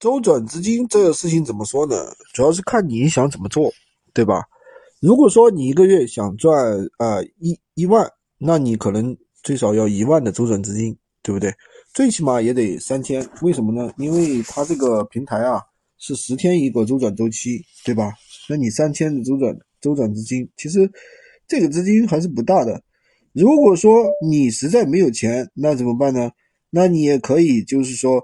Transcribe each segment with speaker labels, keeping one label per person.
Speaker 1: 周转资金这个事情怎么说呢？主要是看你想怎么做，对吧？如果说你一个月想赚啊一一万，那你可能最少要一万的周转资金，对不对？最起码也得三千。为什么呢？因为它这个平台啊是十天一个周转周期，对吧？那你三千的周转周转资金，其实这个资金还是不大的。如果说你实在没有钱，那怎么办呢？那你也可以就是说，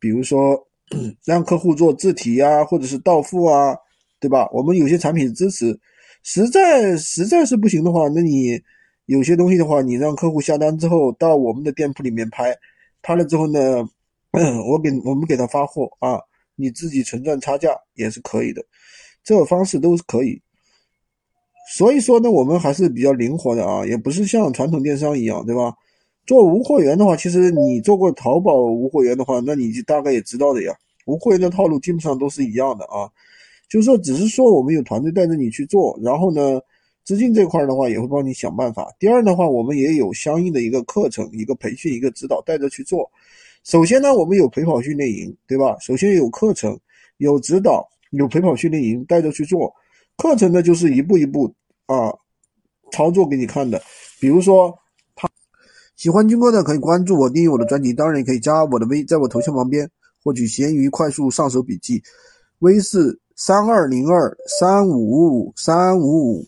Speaker 1: 比如说。让客户做自提呀，或者是到付啊，对吧？我们有些产品支持，实在实在是不行的话，那你有些东西的话，你让客户下单之后到我们的店铺里面拍，拍了之后呢，我给我们给他发货啊，你自己纯赚差价也是可以的，这个方式都是可以。所以说呢，我们还是比较灵活的啊，也不是像传统电商一样，对吧？做无货源的话，其实你做过淘宝无货源的话，那你就大概也知道的呀。无货源的套路基本上都是一样的啊，就是说，只是说我们有团队带着你去做，然后呢，资金这块的话也会帮你想办法。第二的话，我们也有相应的一个课程、一个培训、一个指导带着去做。首先呢，我们有陪跑训练营，对吧？首先有课程、有指导、有陪跑训练营带着去做。课程呢，就是一步一步啊操作给你看的，比如说。喜欢军哥的可以关注我，订阅我的专辑，当然也可以加我的微，在我头像旁边获取闲鱼快速上手笔记，微是三二零二三五五五三五五。